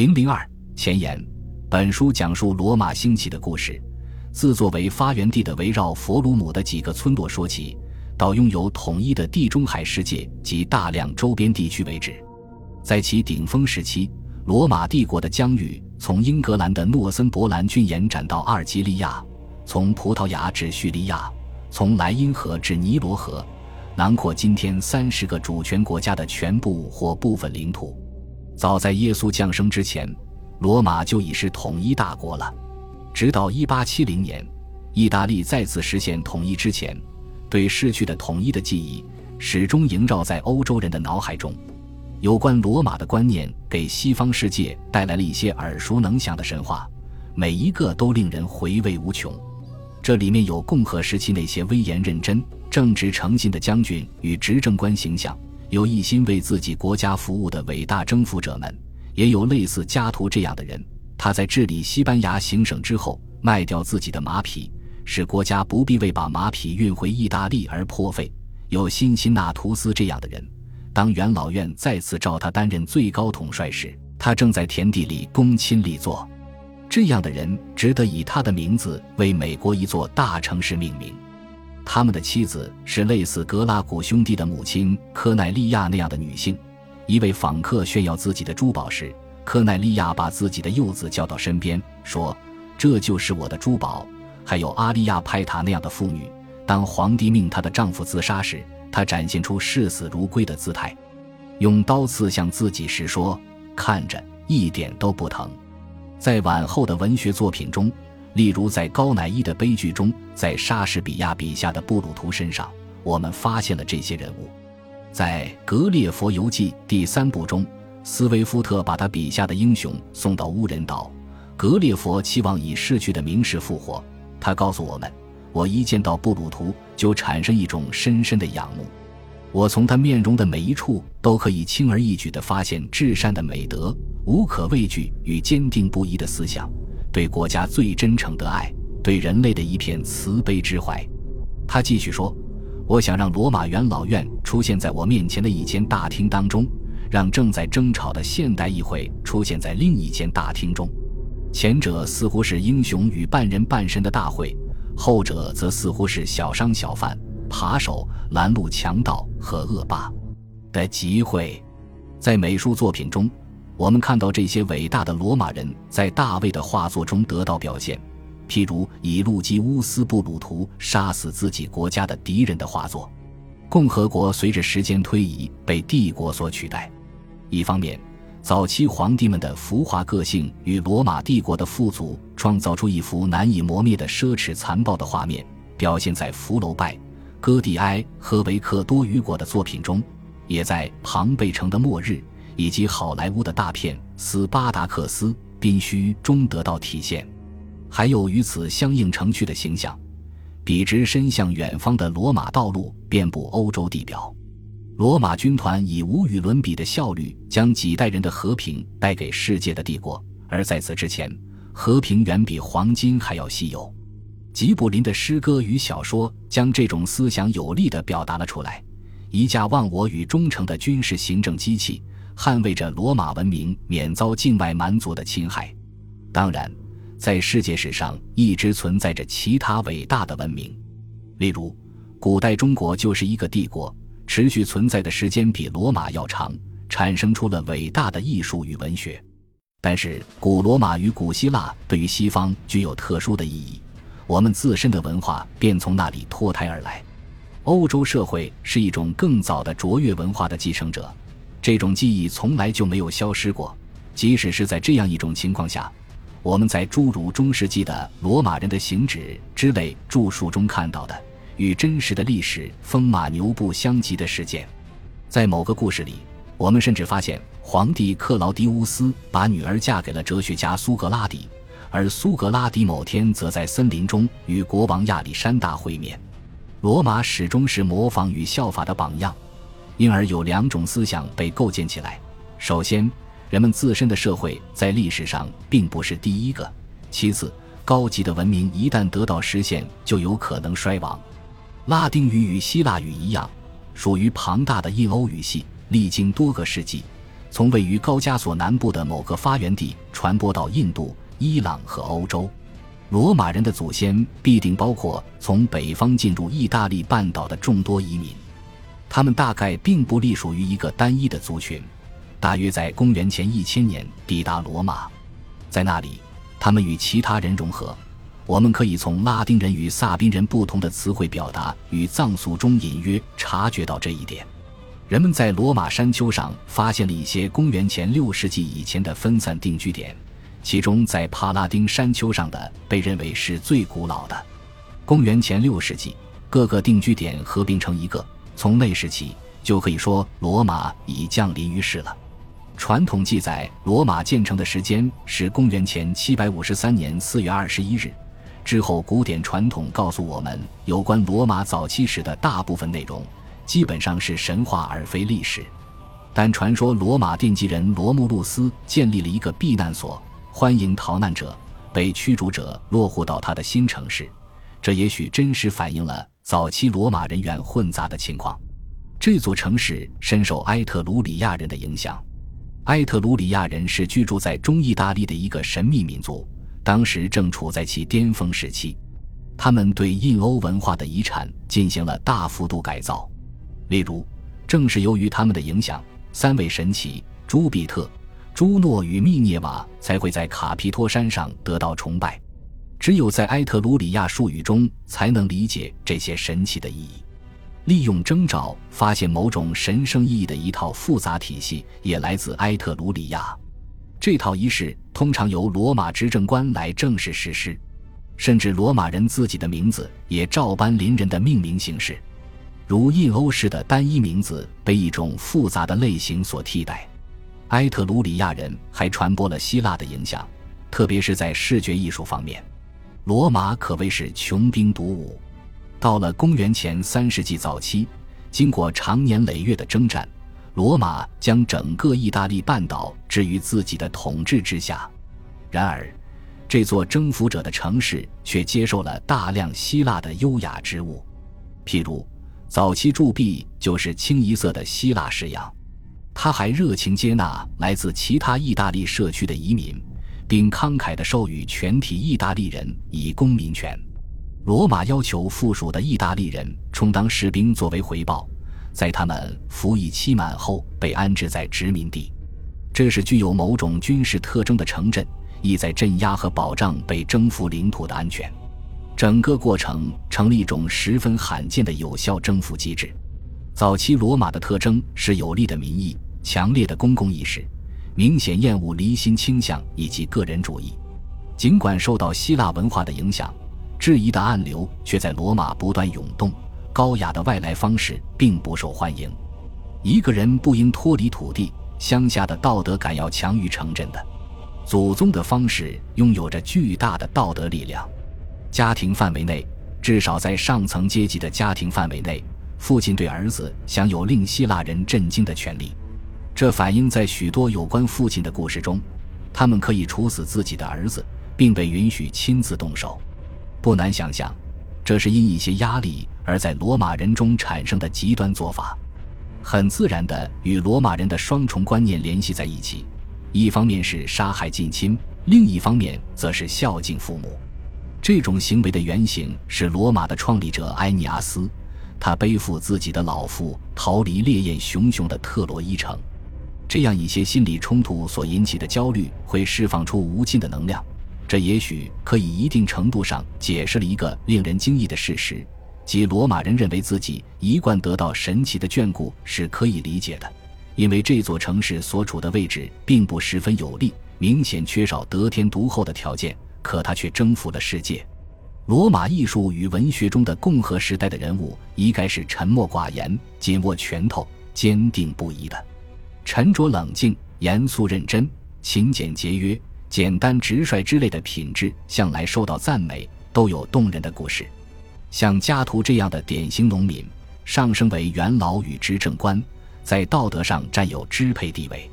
零零二前言：本书讲述罗马兴起的故事，自作为发源地的围绕佛鲁姆的几个村落说起，到拥有统一的地中海世界及大量周边地区为止。在其顶峰时期，罗马帝国的疆域从英格兰的诺森伯兰郡延展到阿尔及利亚，从葡萄牙至叙利亚，从莱茵河至尼罗河，囊括今天三十个主权国家的全部或部分领土。早在耶稣降生之前，罗马就已是统一大国了。直到一八七零年，意大利再次实现统一之前，对逝去的统一的记忆始终萦绕在欧洲人的脑海中。有关罗马的观念给西方世界带来了一些耳熟能详的神话，每一个都令人回味无穷。这里面有共和时期那些威严认真、正直诚信的将军与执政官形象。有一心为自己国家服务的伟大征服者们，也有类似加图这样的人。他在治理西班牙行省之后，卖掉自己的马匹，使国家不必为把马匹运回意大利而破费。有辛辛那图斯这样的人，当元老院再次召他担任最高统帅时，他正在田地里躬亲力作。这样的人值得以他的名字为美国一座大城市命名。他们的妻子是类似格拉古兄弟的母亲科奈利亚那样的女性。一位访客炫耀自己的珠宝时，科奈利亚把自己的幼子叫到身边，说：“这就是我的珠宝。”还有阿利亚派塔那样的妇女，当皇帝命她的丈夫自杀时，她展现出视死如归的姿态，用刀刺向自己时说：“看着一点都不疼。”在往后的文学作品中。例如，在高乃伊的悲剧中，在莎士比亚笔下的布鲁图身上，我们发现了这些人物。在《格列佛游记》第三部中，斯威夫特把他笔下的英雄送到乌人岛，格列佛期望以逝去的名士复活。他告诉我们：“我一见到布鲁图，就产生一种深深的仰慕。我从他面容的每一处都可以轻而易举地发现至善的美德、无可畏惧与坚定不移的思想。”对国家最真诚的爱，对人类的一片慈悲之怀。他继续说：“我想让罗马元老院出现在我面前的一间大厅当中，让正在争吵的现代议会出现在另一间大厅中。前者似乎是英雄与半人半神的大会，后者则似乎是小商小贩、扒手、拦路强盗和恶霸的集会。在美术作品中。”我们看到这些伟大的罗马人在大卫的画作中得到表现，譬如以路基乌斯·布鲁图杀死自己国家的敌人的画作。共和国随着时间推移被帝国所取代。一方面，早期皇帝们的浮华个性与罗马帝国的富足创造出一幅难以磨灭的奢侈残暴的画面，表现在福楼拜、戈蒂埃和维克多·雨果的作品中，也在庞贝城的末日。以及好莱坞的大片《斯巴达克斯》必须中得到体现，还有与此相应成趣的形象，笔直伸向远方的罗马道路遍布欧洲地表，罗马军团以无与伦比的效率将几代人的和平带给世界的帝国，而在此之前，和平远比黄金还要稀有。吉卜林的诗歌与小说将这种思想有力地表达了出来，一架忘我与忠诚的军事行政机器。捍卫着罗马文明免遭境外蛮族的侵害。当然，在世界史上一直存在着其他伟大的文明，例如，古代中国就是一个帝国，持续存在的时间比罗马要长，产生出了伟大的艺术与文学。但是，古罗马与古希腊对于西方具有特殊的意义，我们自身的文化便从那里脱胎而来。欧洲社会是一种更早的卓越文化的继承者。这种记忆从来就没有消失过，即使是在这样一种情况下，我们在诸如中世纪的罗马人的行止之类著述中看到的与真实的历史风马牛不相及的事件，在某个故事里，我们甚至发现皇帝克劳狄乌斯把女儿嫁给了哲学家苏格拉底，而苏格拉底某天则在森林中与国王亚历山大会面。罗马始终是模仿与效法的榜样。因而有两种思想被构建起来：首先，人们自身的社会在历史上并不是第一个；其次，高级的文明一旦得到实现，就有可能衰亡。拉丁语与希腊语一样，属于庞大的印欧语系，历经多个世纪，从位于高加索南部的某个发源地传播到印度、伊朗和欧洲。罗马人的祖先必定包括从北方进入意大利半岛的众多移民，他们大概并不隶属于一个单一的族群。大约在公元前一千年抵达罗马，在那里，他们与其他人融合。我们可以从拉丁人与萨宾人不同的词汇表达与藏俗中隐约察觉到这一点。人们在罗马山丘上发现了一些公元前六世纪以前的分散定居点。其中，在帕拉丁山丘上的被认为是最古老的。公元前六世纪，各个定居点合并成一个。从那时起，就可以说罗马已降临于世了。传统记载，罗马建成的时间是公元前七百五十三年四月二十一日。之后，古典传统告诉我们，有关罗马早期史的大部分内容，基本上是神话而非历史。但传说罗马奠基人罗慕路斯建立了一个避难所。欢迎逃难者、被驱逐者落户到他的新城市，这也许真实反映了早期罗马人员混杂的情况。这座城市深受埃特鲁里亚人的影响。埃特鲁里亚人是居住在中意大利的一个神秘民族，当时正处在其巅峰时期。他们对印欧文化的遗产进行了大幅度改造，例如，正是由于他们的影响，三位神祇朱庇特。朱诺与密涅瓦才会在卡皮托山上得到崇拜，只有在埃特鲁里亚术语中才能理解这些神奇的意义。利用征兆发现某种神圣意义的一套复杂体系也来自埃特鲁里亚。这套仪式通常由罗马执政官来正式实施，甚至罗马人自己的名字也照搬邻人的命名形式，如印欧式的单一名字被一种复杂的类型所替代。埃特鲁里亚人还传播了希腊的影响，特别是在视觉艺术方面。罗马可谓是穷兵黩武。到了公元前三世纪早期，经过长年累月的征战，罗马将整个意大利半岛置于自己的统治之下。然而，这座征服者的城市却接受了大量希腊的优雅之物，譬如早期铸币就是清一色的希腊式样。他还热情接纳来自其他意大利社区的移民，并慷慨地授予全体意大利人以公民权。罗马要求附属的意大利人充当士兵作为回报，在他们服役期满后被安置在殖民地。这是具有某种军事特征的城镇，意在镇压和保障被征服领土的安全。整个过程成了一种十分罕见的有效征服机制。早期罗马的特征是有力的民意、强烈的公共意识、明显厌恶离心倾向以及个人主义。尽管受到希腊文化的影响，质疑的暗流却在罗马不断涌动。高雅的外来方式并不受欢迎。一个人不应脱离土地，乡下的道德感要强于城镇的。祖宗的方式拥有着巨大的道德力量。家庭范围内，至少在上层阶级的家庭范围内。父亲对儿子享有令希腊人震惊的权利，这反映在许多有关父亲的故事中。他们可以处死自己的儿子，并被允许亲自动手。不难想象，这是因一些压力而在罗马人中产生的极端做法，很自然地与罗马人的双重观念联系在一起：一方面是杀害近亲，另一方面则是孝敬父母。这种行为的原型是罗马的创立者埃尼阿斯。他背负自己的老父逃离烈焰熊熊的特洛伊城，这样一些心理冲突所引起的焦虑会释放出无尽的能量。这也许可以一定程度上解释了一个令人惊异的事实，即罗马人认为自己一贯得到神奇的眷顾是可以理解的，因为这座城市所处的位置并不十分有利，明显缺少得天独厚的条件，可他却征服了世界。罗马艺术与文学中的共和时代的人物，一概是沉默寡言、紧握拳头、坚定不移的。沉着冷静、严肃认真、勤俭节约、简单直率之类的品质，向来受到赞美，都有动人的故事。像加图这样的典型农民，上升为元老与执政官，在道德上占有支配地位。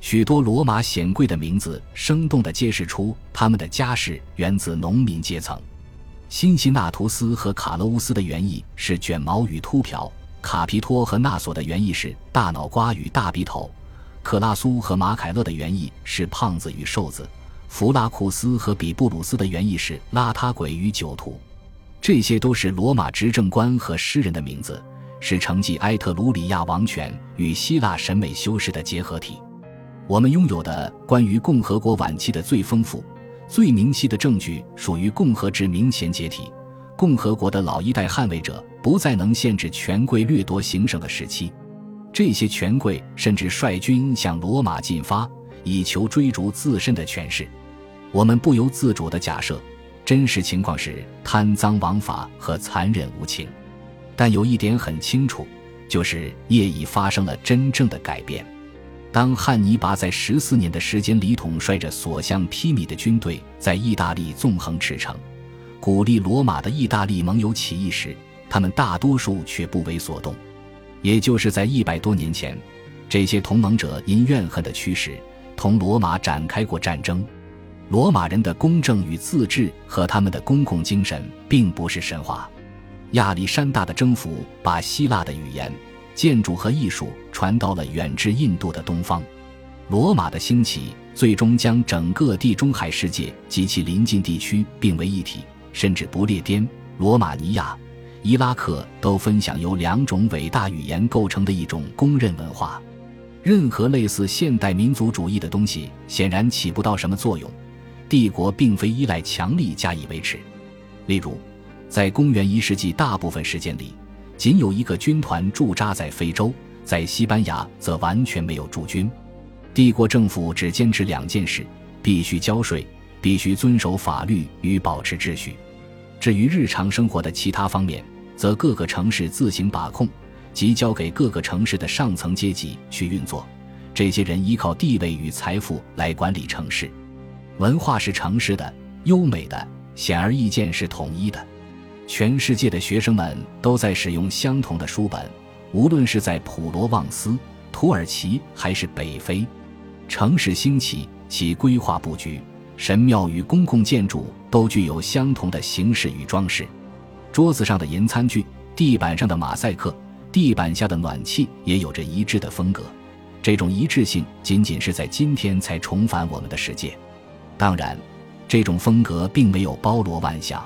许多罗马显贵的名字，生动地揭示出他们的家世源自农民阶层。辛西纳图斯和卡洛乌斯的原意是卷毛与秃瓢，卡皮托和纳索的原意是大脑瓜与大鼻头，克拉苏和马凯勒的原意是胖子与瘦子，弗拉库斯和比布鲁斯的原意是邋遢鬼与酒徒。这些都是罗马执政官和诗人的名字，是承继埃特鲁里亚王权与希腊审美修饰的结合体。我们拥有的关于共和国晚期的最丰富、最明晰的证据，属于共和制明前解体、共和国的老一代捍卫者不再能限制权贵掠夺行省的时期。这些权贵甚至率军向罗马进发，以求追逐自身的权势。我们不由自主地假设。真实情况是贪赃枉法和残忍无情，但有一点很清楚，就是业已发生了真正的改变。当汉尼拔在十四年的时间里统帅着所向披靡的军队在意大利纵横驰骋，鼓励罗马的意大利盟友起义时，他们大多数却不为所动。也就是在一百多年前，这些同盟者因怨恨的驱使，同罗马展开过战争。罗马人的公正与自治和他们的公共精神并不是神话。亚历山大的征服把希腊的语言、建筑和艺术传到了远至印度的东方。罗马的兴起最终将整个地中海世界及其邻近地区并为一体，甚至不列颠、罗马尼亚、伊拉克都分享由两种伟大语言构成的一种公认文化。任何类似现代民族主义的东西显然起不到什么作用。帝国并非依赖强力加以维持。例如，在公元一世纪大部分时间里，仅有一个军团驻扎在非洲，在西班牙则完全没有驻军。帝国政府只坚持两件事：必须交税，必须遵守法律与保持秩序。至于日常生活的其他方面，则各个城市自行把控，即交给各个城市的上层阶级去运作。这些人依靠地位与财富来管理城市。文化是城市的、优美的，显而易见是统一的。全世界的学生们都在使用相同的书本，无论是在普罗旺斯、土耳其还是北非。城市兴起，其规划布局、神庙与公共建筑都具有相同的形式与装饰。桌子上的银餐具、地板上的马赛克、地板下的暖气也有着一致的风格。这种一致性仅仅是在今天才重返我们的世界。当然，这种风格并没有包罗万象，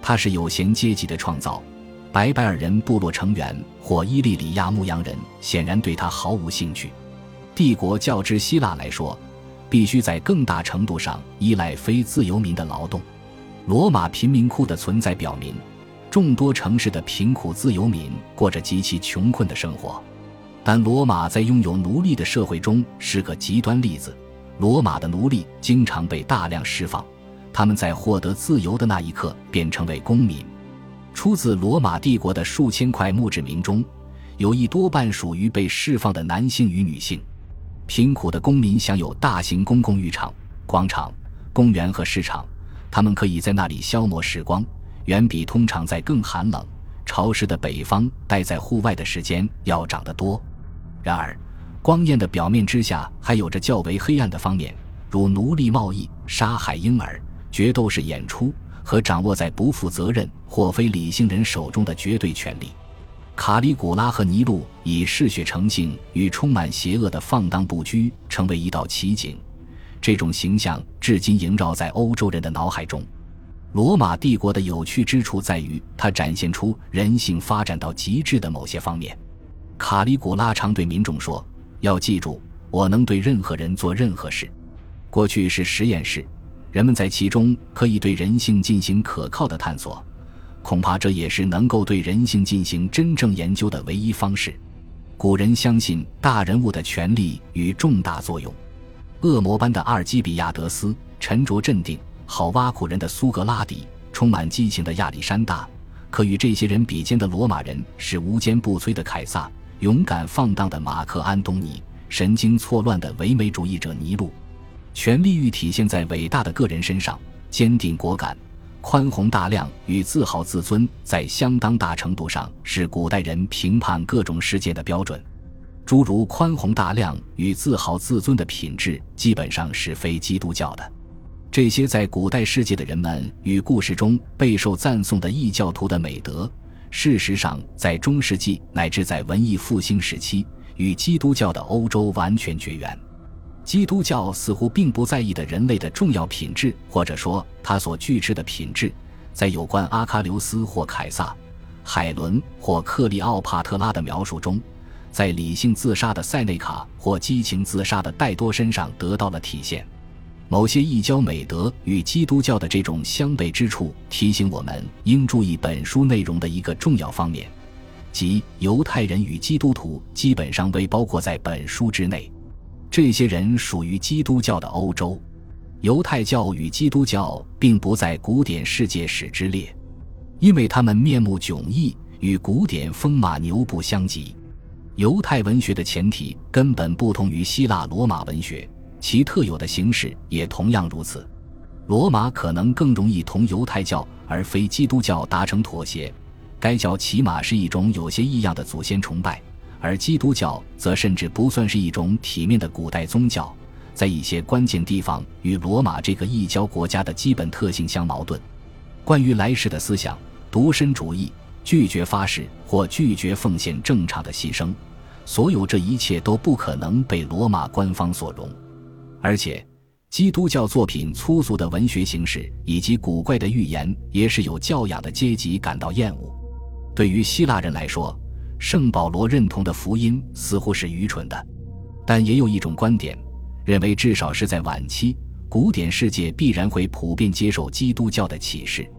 它是有闲阶级的创造。白白尔人部落成员或伊利里亚牧羊人显然对他毫无兴趣。帝国较之希腊来说，必须在更大程度上依赖非自由民的劳动。罗马贫民窟的存在表明，众多城市的贫苦自由民过着极其穷困的生活。但罗马在拥有奴隶的社会中是个极端例子。罗马的奴隶经常被大量释放，他们在获得自由的那一刻便成为公民。出自罗马帝国的数千块墓志铭中，有一多半属于被释放的男性与女性。贫苦的公民享有大型公共浴场、广场、公园和市场，他们可以在那里消磨时光，远比通常在更寒冷、潮湿的北方待在户外的时间要长得多。然而，光艳的表面之下，还有着较为黑暗的方面，如奴隶贸易、杀害婴儿、决斗士演出和掌握在不负责任或非理性人手中的绝对权力。卡里古拉和尼禄以嗜血成性与充满邪恶的放荡不拘成为一道奇景，这种形象至今萦绕在欧洲人的脑海中。罗马帝国的有趣之处在于，它展现出人性发展到极致的某些方面。卡里古拉常对民众说。要记住，我能对任何人做任何事。过去是实验室，人们在其中可以对人性进行可靠的探索。恐怕这也是能够对人性进行真正研究的唯一方式。古人相信大人物的权力与重大作用。恶魔般的阿尔基比亚德斯，沉着镇定、好挖苦人的苏格拉底，充满激情的亚历山大，可与这些人比肩的罗马人是无坚不摧的凯撒。勇敢放荡的马克·安东尼，神经错乱的唯美主义者尼禄，权力欲体现在伟大的个人身上，坚定果敢、宽宏大量与自豪自尊，在相当大程度上是古代人评判各种事件的标准。诸如宽宏大量与自豪自尊的品质，基本上是非基督教的。这些在古代世界的人们与故事中备受赞颂的异教徒的美德。事实上，在中世纪乃至在文艺复兴时期，与基督教的欧洲完全绝缘。基督教似乎并不在意的人类的重要品质，或者说他所具持的品质，在有关阿喀琉斯或凯撒、海伦或克利奥帕特拉的描述中，在理性自杀的塞内卡或激情自杀的戴多身上得到了体现。某些异教美德与基督教的这种相悖之处，提醒我们应注意本书内容的一个重要方面，即犹太人与基督徒基本上未包括在本书之内。这些人属于基督教的欧洲，犹太教与基督教并不在古典世界史之列，因为他们面目迥异，与古典风马牛不相及。犹太文学的前提根本不同于希腊罗马文学，其特有的形式也同样如此。罗马可能更容易同犹太教而非基督教达成妥协，该教起码是一种有些异样的祖先崇拜。而基督教则甚至不算是一种体面的古代宗教，在一些关键地方与罗马这个异教国家的基本特性相矛盾。关于来世的思想、独身主义、拒绝发誓或拒绝奉献正常的牺牲，所有这一切都不可能被罗马官方所容。而且，基督教作品粗俗的文学形式以及古怪的预言，也使有教养的阶级感到厌恶。对于希腊人来说，圣保罗认同的福音似乎是愚蠢的，但也有一种观点认为，至少是在晚期，古典世界必然会普遍接受基督教的启示，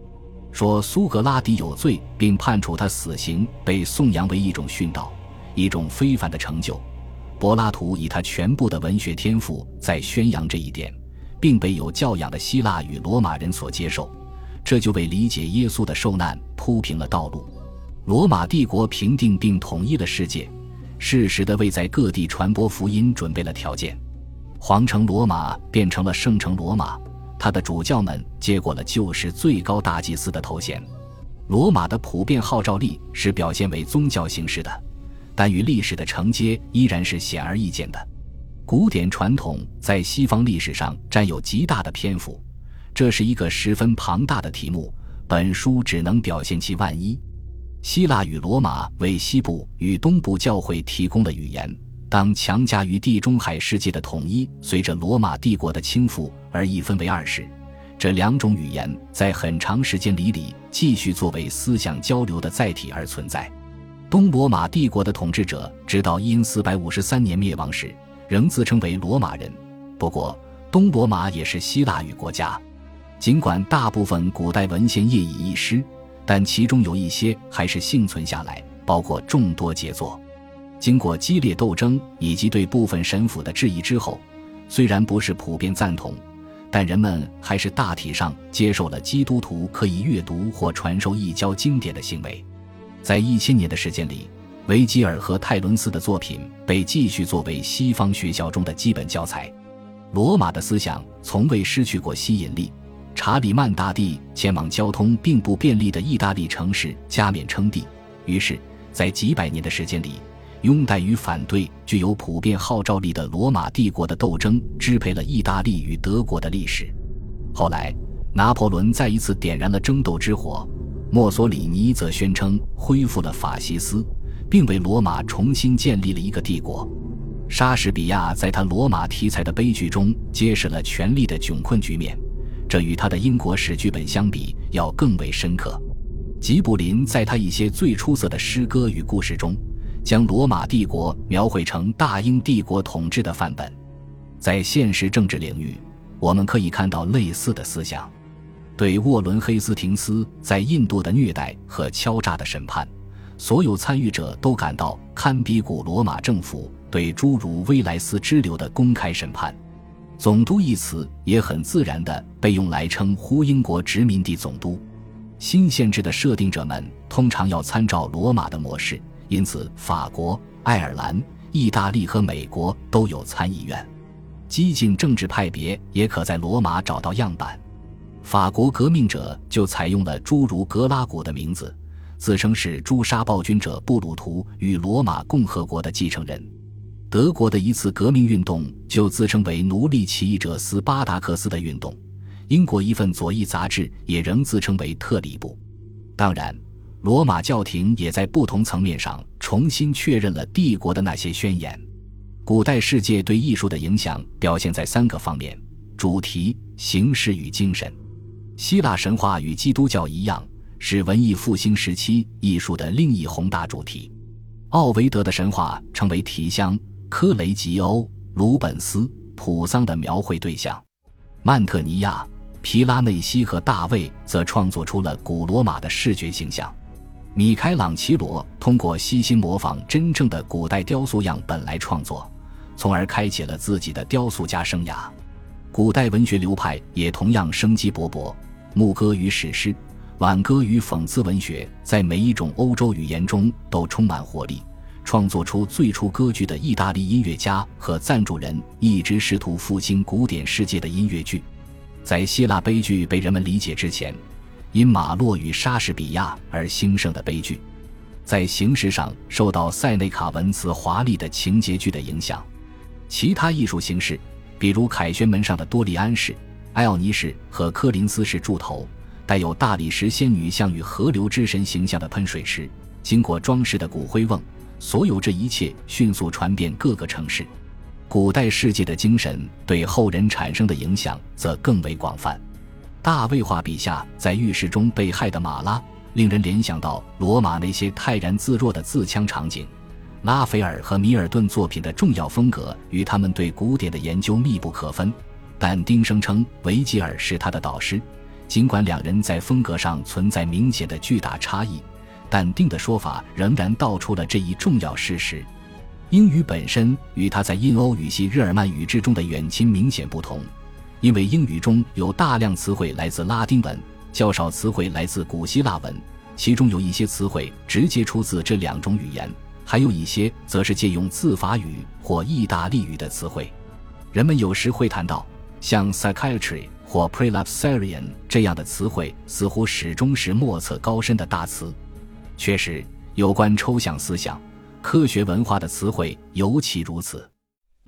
说苏格拉底有罪，并判处他死刑，被颂扬为一种殉道，一种非凡的成就。柏拉图以他全部的文学天赋在宣扬这一点，并被有教养的希腊与罗马人所接受，这就为理解耶稣的受难铺平了道路。罗马帝国平定并统一了世界，适时的为在各地传播福音准备了条件。皇城罗马变成了圣城罗马，他的主教们接过了旧时最高大祭司的头衔。罗马的普遍号召力是表现为宗教形式的，但与历史的承接依然是显而易见的。古典传统在西方历史上占有极大的篇幅，这是一个十分庞大的题目。本书只能表现其万一。希腊与罗马为西部与东部教会提供了语言。当强加于地中海世界的统一随着罗马帝国的倾覆而一分为二时，这两种语言在很长时间里里继续作为思想交流的载体而存在。东罗马帝国的统治者直到因四百五十三年灭亡时，仍自称为罗马人。不过，东罗马也是希腊语国家，尽管大部分古代文献业已遗失。但其中有一些还是幸存下来，包括众多杰作。经过激烈斗争以及对部分神父的质疑之后，虽然不是普遍赞同，但人们还是大体上接受了基督徒可以阅读或传授异教经典的行为。在一千年的时间里，维吉尔和泰伦斯的作品被继续作为西方学校中的基本教材。罗马的思想从未失去过吸引力。查理曼大帝前往交通并不便利的意大利城市加冕称帝，于是，在几百年的时间里，拥戴与反对具有普遍号召力的罗马帝国的斗争支配了意大利与德国的历史。后来，拿破仑再一次点燃了争斗之火，墨索里尼则宣称恢复了法西斯，并为罗马重新建立了一个帝国。莎士比亚在他罗马题材的悲剧中揭示了权力的窘困局面。这与他的英国史剧本相比要更为深刻。吉卜林在他一些最出色的诗歌与故事中，将罗马帝国描绘成大英帝国统治的范本。在现实政治领域，我们可以看到类似的思想。对沃伦·黑斯廷斯在印度的虐待和敲诈的审判，所有参与者都感到堪比古罗马政府对诸如威莱斯支流的公开审判。总督一词也很自然地被用来称呼英国殖民地总督。新限制的设定者们通常要参照罗马的模式，因此法国、爱尔兰、意大利和美国都有参议院。激进政治派别也可在罗马找到样板。法国革命者就采用了诸如格拉古的名字，自称是诛杀暴君者布鲁图与罗马共和国的继承人。德国的一次革命运动就自称为奴隶起义者斯巴达克斯的运动，英国一份左翼杂志也仍自称为特里布。当然，罗马教廷也在不同层面上重新确认了帝国的那些宣言。古代世界对艺术的影响表现在三个方面：主题、形式与精神。希腊神话与基督教一样，是文艺复兴时期艺术的另一宏大主题。奥维德的神话成为提香、科雷吉欧、鲁本斯、普桑的描绘对象。曼特尼亚、皮拉内西和大卫则创作出了古罗马的视觉形象。米开朗基罗通过悉心模仿真正的古代雕塑样本来创作。从而开启了自己的雕塑家生涯。古代文学流派也同样生机勃勃，牧歌与史诗、挽歌与讽刺文学在每一种欧洲语言中都充满活力。创作出最初歌剧的意大利音乐家和赞助人一直试图复兴古典世界的音乐剧。在希腊悲剧被人们理解之前，因马洛与莎士比亚而兴盛的悲剧，在形式上受到塞内卡文词华丽的情节剧的影响。其他艺术形式，比如凯旋门上的多利安式、埃奥尼式和科林斯式柱头，带有大理石仙女像与河流之神形象的喷水池，经过装饰的骨灰瓮，所有这一切迅速传遍各个城市。古代世界的精神对后人产生的影响则更为广泛。大卫画笔下在浴室中被害的马拉，令人联想到罗马那些泰然自若的自戕场景。拉斐尔和米尔顿作品的重要风格与他们对古典的研究密不可分，但丁声称维吉尔是他的导师。尽管两人在风格上存在明显的巨大差异，但丁的说法仍然道出了这一重要事实：英语本身与他在印欧语系日耳曼语之中的远亲明显不同，因为英语中有大量词汇来自拉丁文，较少词汇来自古希腊文，其中有一些词汇直接出自这两种语言。还有一些则是借用自法语或意大利语的词汇，人们有时会谈到像 psychiatry 或 prelapsarian 这样的词汇，似乎始终是莫测高深的大词。确实，有关抽象思想、科学文化的词汇尤其如此。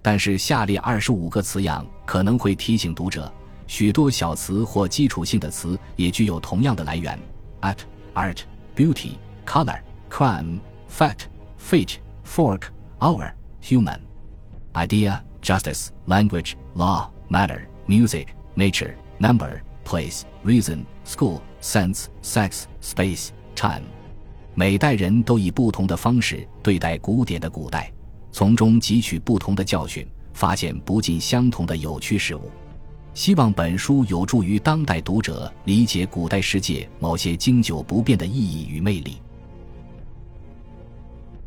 但是，下列二十五个词样可能会提醒读者，许多小词或基础性的词也具有同样的来源：at、art、beauty、color、crime、fat。Fate, fork, hour, human, idea, justice, language, law, matter, music, nature, number, place, reason, school, sense, sex, space, time。每代人都以不同的方式对待古典的古代，从中汲取不同的教训，发现不尽相同的有趣事物。希望本书有助于当代读者理解古代世界某些经久不变的意义与魅力。